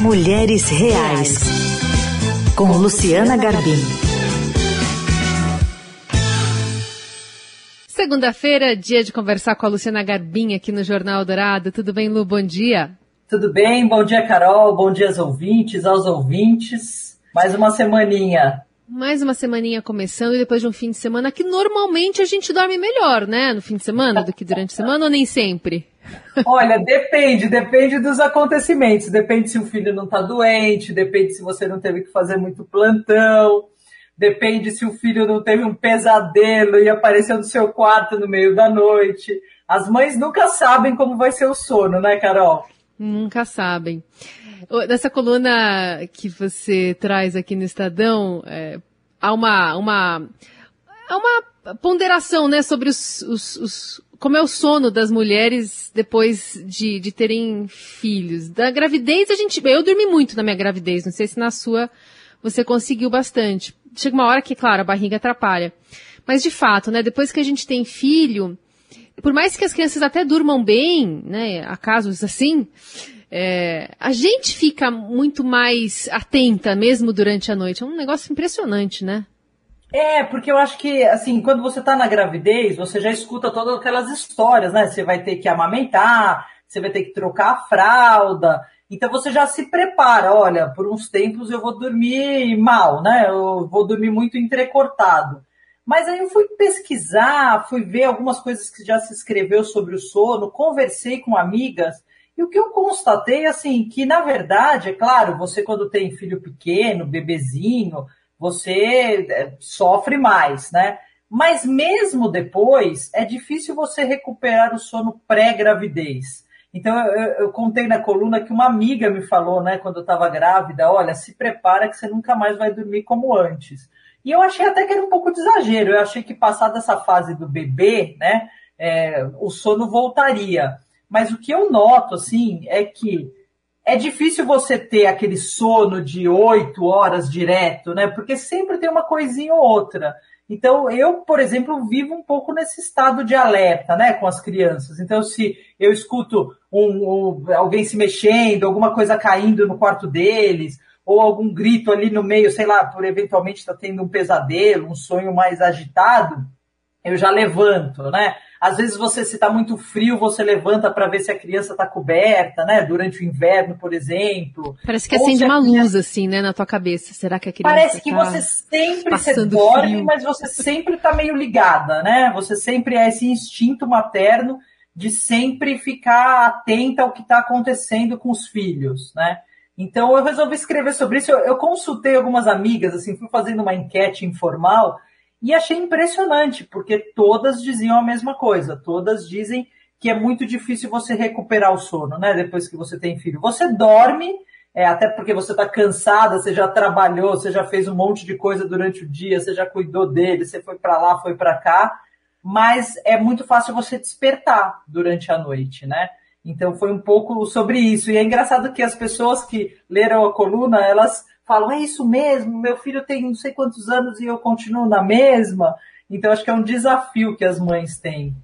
Mulheres Reais, com Luciana Garbim. Segunda-feira, dia de conversar com a Luciana Garbim aqui no Jornal Dourado. Tudo bem, Lu? Bom dia. Tudo bem? Bom dia, Carol. Bom dia aos ouvintes, aos ouvintes. Mais uma semaninha. Mais uma semaninha começando e depois de um fim de semana que normalmente a gente dorme melhor, né? No fim de semana do que durante a semana ou nem sempre? Olha, depende, depende dos acontecimentos. Depende se o filho não está doente, depende se você não teve que fazer muito plantão, depende se o filho não teve um pesadelo e apareceu no seu quarto no meio da noite. As mães nunca sabem como vai ser o sono, né, Carol? Nunca sabem. Nessa coluna que você traz aqui no Estadão, é, há uma, uma, uma ponderação, né, sobre os, os, os, como é o sono das mulheres depois de, de terem filhos. Da gravidez, a gente, eu dormi muito na minha gravidez, não sei se na sua você conseguiu bastante. Chega uma hora que, claro, a barriga atrapalha. Mas de fato, né, depois que a gente tem filho, por mais que as crianças até durmam bem, né, há casos assim, é, a gente fica muito mais atenta mesmo durante a noite. É um negócio impressionante, né? É, porque eu acho que, assim, quando você está na gravidez, você já escuta todas aquelas histórias, né? Você vai ter que amamentar, você vai ter que trocar a fralda. Então você já se prepara, olha, por uns tempos eu vou dormir mal, né? Eu vou dormir muito entrecortado. Mas aí eu fui pesquisar, fui ver algumas coisas que já se escreveu sobre o sono, conversei com amigas e o que eu constatei, assim, que na verdade, é claro, você quando tem filho pequeno, bebezinho, você é, sofre mais, né? Mas mesmo depois, é difícil você recuperar o sono pré-gravidez. Então, eu, eu, contei na coluna que uma amiga me falou, né, quando eu estava grávida, olha, se prepara que você nunca mais vai dormir como antes. E eu achei até que era um pouco de exagero. Eu achei que passada essa fase do bebê, né, é, o sono voltaria. Mas o que eu noto, assim, é que é difícil você ter aquele sono de oito horas direto, né? Porque sempre tem uma coisinha ou outra. Então, eu, por exemplo, vivo um pouco nesse estado de alerta, né, com as crianças. Então, se eu escuto um, um, alguém se mexendo, alguma coisa caindo no quarto deles, ou algum grito ali no meio, sei lá, por eventualmente está tendo um pesadelo, um sonho mais agitado, eu já levanto, né? Às vezes você, se está muito frio, você levanta para ver se a criança está coberta, né? Durante o inverno, por exemplo. Parece que acende uma criança... luz, assim, né, na tua cabeça. Será que a criança Parece que tá você sempre se dorme, frio. mas você sempre está meio ligada, né? Você sempre é esse instinto materno de sempre ficar atenta ao que está acontecendo com os filhos, né? Então eu resolvi escrever sobre isso. Eu, eu consultei algumas amigas, assim, fui fazendo uma enquete informal e achei impressionante, porque todas diziam a mesma coisa. Todas dizem que é muito difícil você recuperar o sono, né? Depois que você tem filho. Você dorme, é, até porque você está cansada, você já trabalhou, você já fez um monte de coisa durante o dia, você já cuidou dele, você foi para lá, foi para cá, mas é muito fácil você despertar durante a noite, né? Então foi um pouco sobre isso. E é engraçado que as pessoas que leram a coluna, elas falam, é isso mesmo, meu filho tem não sei quantos anos e eu continuo na mesma. Então, acho que é um desafio que as mães têm.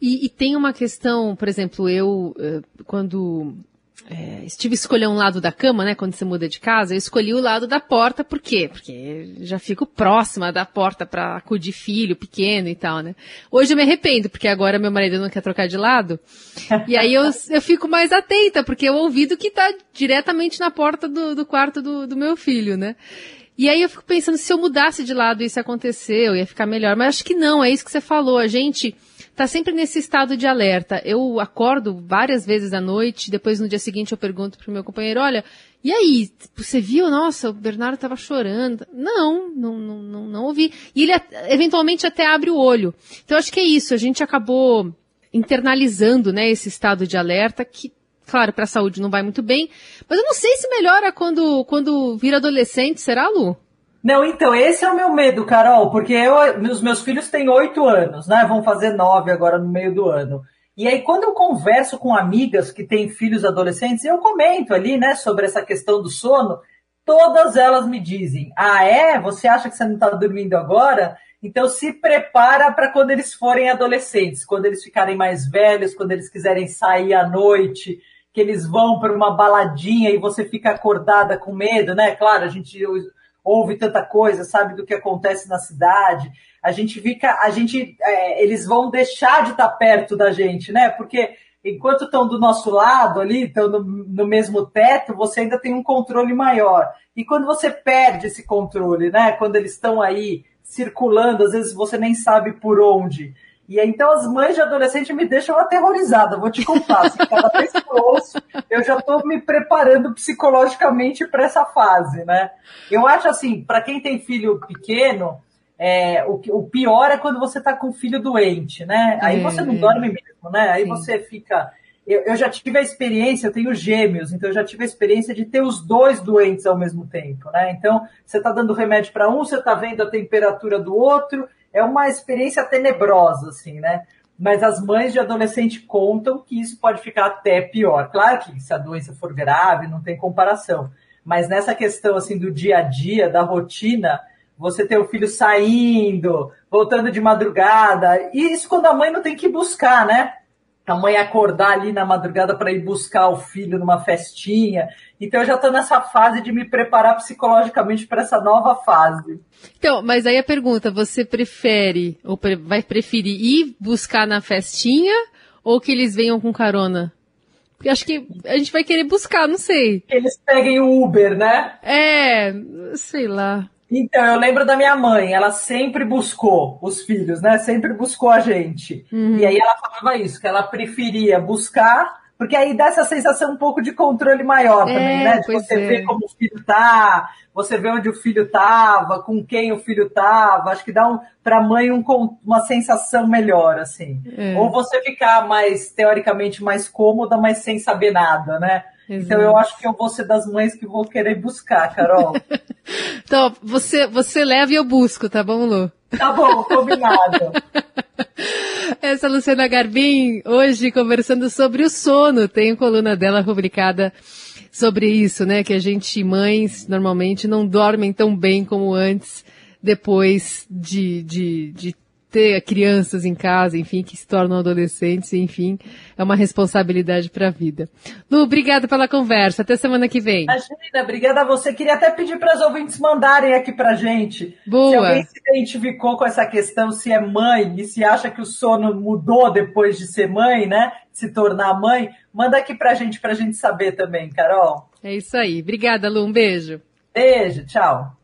E, e tem uma questão, por exemplo, eu, eh, quando é, estive escolher um lado da cama, né, quando você muda de casa, eu escolhi o lado da porta, por quê? Porque já fico próxima da porta para acudir filho pequeno e tal, né. Hoje eu me arrependo, porque agora meu marido não quer trocar de lado, e aí eu, eu fico mais atenta, porque eu ouvido que tá diretamente na porta do, do quarto do, do meu filho, né. E aí eu fico pensando, se eu mudasse de lado isso aconteceu, ia ficar melhor, mas acho que não, é isso que você falou, a gente está sempre nesse estado de alerta. Eu acordo várias vezes à noite, depois no dia seguinte eu pergunto pro meu companheiro, olha, e aí, você viu? Nossa, o Bernardo estava chorando. Não, não, não, não, não ouvi. E ele eventualmente até abre o olho. Então acho que é isso, a gente acabou internalizando, né, esse estado de alerta que claro, para a saúde não vai muito bem, mas eu não sei se melhora quando quando vira adolescente, será, Lu? Não, então, esse é o meu medo, Carol, porque eu, os meus filhos têm oito anos, né? Vão fazer nove agora no meio do ano. E aí, quando eu converso com amigas que têm filhos adolescentes, eu comento ali, né, sobre essa questão do sono, todas elas me dizem: Ah, é? Você acha que você não está dormindo agora? Então se prepara para quando eles forem adolescentes, quando eles ficarem mais velhos, quando eles quiserem sair à noite que eles vão para uma baladinha e você fica acordada com medo, né? Claro, a gente ouve tanta coisa, sabe do que acontece na cidade. A gente fica, a gente, é, eles vão deixar de estar perto da gente, né? Porque enquanto estão do nosso lado ali, estão no, no, mesmo teto, você ainda tem um controle maior. E quando você perde esse controle, né? Quando eles estão aí circulando, às vezes você nem sabe por onde. E então as mães de adolescente me deixam aterrorizada, vou te contar. Assim, cada vez que eu ouço, eu já estou me preparando psicologicamente para essa fase, né? Eu acho assim, para quem tem filho pequeno, é, o, o, pior é quando você está com um filho doente, né? Aí você não dorme mesmo, né? Aí Sim. você fica. Eu, eu, já tive a experiência, eu tenho gêmeos, então eu já tive a experiência de ter os dois doentes ao mesmo tempo, né? Então, você está dando remédio para um, você está vendo a temperatura do outro, é uma experiência tenebrosa, assim, né? Mas as mães de adolescente contam que isso pode ficar até pior. Claro que se a doença for grave, não tem comparação. Mas nessa questão, assim, do dia a dia, da rotina, você ter o filho saindo, voltando de madrugada, e isso quando a mãe não tem que buscar, né? A mãe acordar ali na madrugada para ir buscar o filho numa festinha. Então eu já estou nessa fase de me preparar psicologicamente para essa nova fase. Então, mas aí a pergunta, você prefere ou vai preferir ir buscar na festinha ou que eles venham com carona? Porque acho que a gente vai querer buscar, não sei. Eles peguem o Uber, né? É, sei lá. Então, eu lembro da minha mãe, ela sempre buscou os filhos, né? Sempre buscou a gente. Uhum. E aí ela falava isso, que ela preferia buscar, porque aí dá essa sensação um pouco de controle maior é, também, né? De você é. ver como o filho tá, você vê onde o filho tava, com quem o filho tava. Acho que dá um, pra mãe um, uma sensação melhor, assim. É. Ou você ficar mais, teoricamente, mais cômoda, mas sem saber nada, né? Exato. Então eu acho que eu vou ser das mães que vou querer buscar, Carol. então, você, você leva e eu busco, tá bom, Lu? Tá bom, combinado. Essa é Luciana Garbim, hoje conversando sobre o sono. Tem coluna dela publicada sobre isso, né? Que a gente, mães, normalmente não dormem tão bem como antes, depois de, de, de ter crianças em casa, enfim, que se tornam adolescentes, enfim, é uma responsabilidade para a vida. Lu, obrigada pela conversa. Até semana que vem. Imagina, obrigada a você. Queria até pedir para os ouvintes mandarem aqui para gente. Boa. Se alguém se identificou com essa questão, se é mãe e se acha que o sono mudou depois de ser mãe, né? Se tornar mãe, manda aqui para gente, para a gente saber também, Carol. É isso aí. Obrigada, Lu. Um beijo. Beijo, tchau.